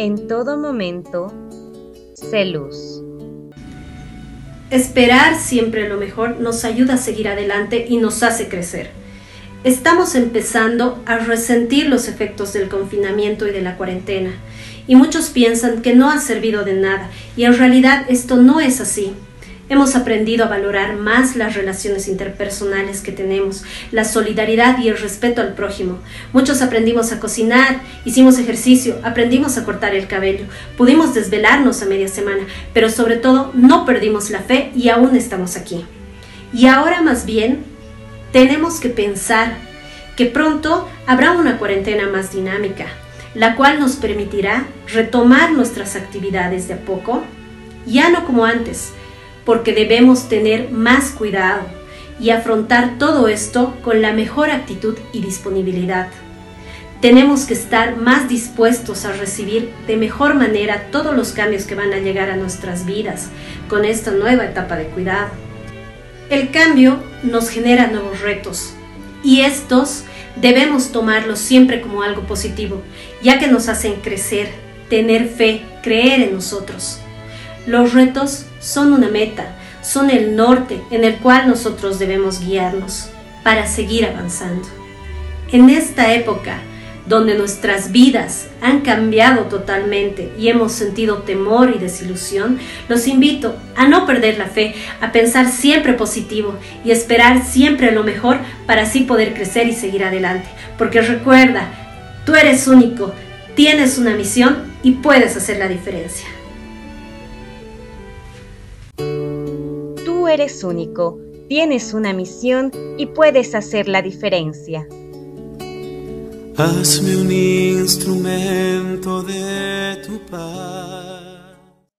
en todo momento, sé luz. Esperar siempre lo mejor nos ayuda a seguir adelante y nos hace crecer. Estamos empezando a resentir los efectos del confinamiento y de la cuarentena, y muchos piensan que no ha servido de nada, y en realidad esto no es así. Hemos aprendido a valorar más las relaciones interpersonales que tenemos, la solidaridad y el respeto al prójimo. Muchos aprendimos a cocinar, hicimos ejercicio, aprendimos a cortar el cabello, pudimos desvelarnos a media semana, pero sobre todo no perdimos la fe y aún estamos aquí. Y ahora más bien tenemos que pensar que pronto habrá una cuarentena más dinámica, la cual nos permitirá retomar nuestras actividades de a poco, ya no como antes, porque debemos tener más cuidado y afrontar todo esto con la mejor actitud y disponibilidad. Tenemos que estar más dispuestos a recibir de mejor manera todos los cambios que van a llegar a nuestras vidas con esta nueva etapa de cuidado. El cambio nos genera nuevos retos y estos debemos tomarlos siempre como algo positivo, ya que nos hacen crecer, tener fe, creer en nosotros. Los retos son una meta, son el norte en el cual nosotros debemos guiarnos para seguir avanzando. En esta época, donde nuestras vidas han cambiado totalmente y hemos sentido temor y desilusión, los invito a no perder la fe, a pensar siempre positivo y esperar siempre lo mejor para así poder crecer y seguir adelante. Porque recuerda, tú eres único, tienes una misión y puedes hacer la diferencia. Eres único, tienes una misión y puedes hacer la diferencia. Hazme un instrumento de tu paz.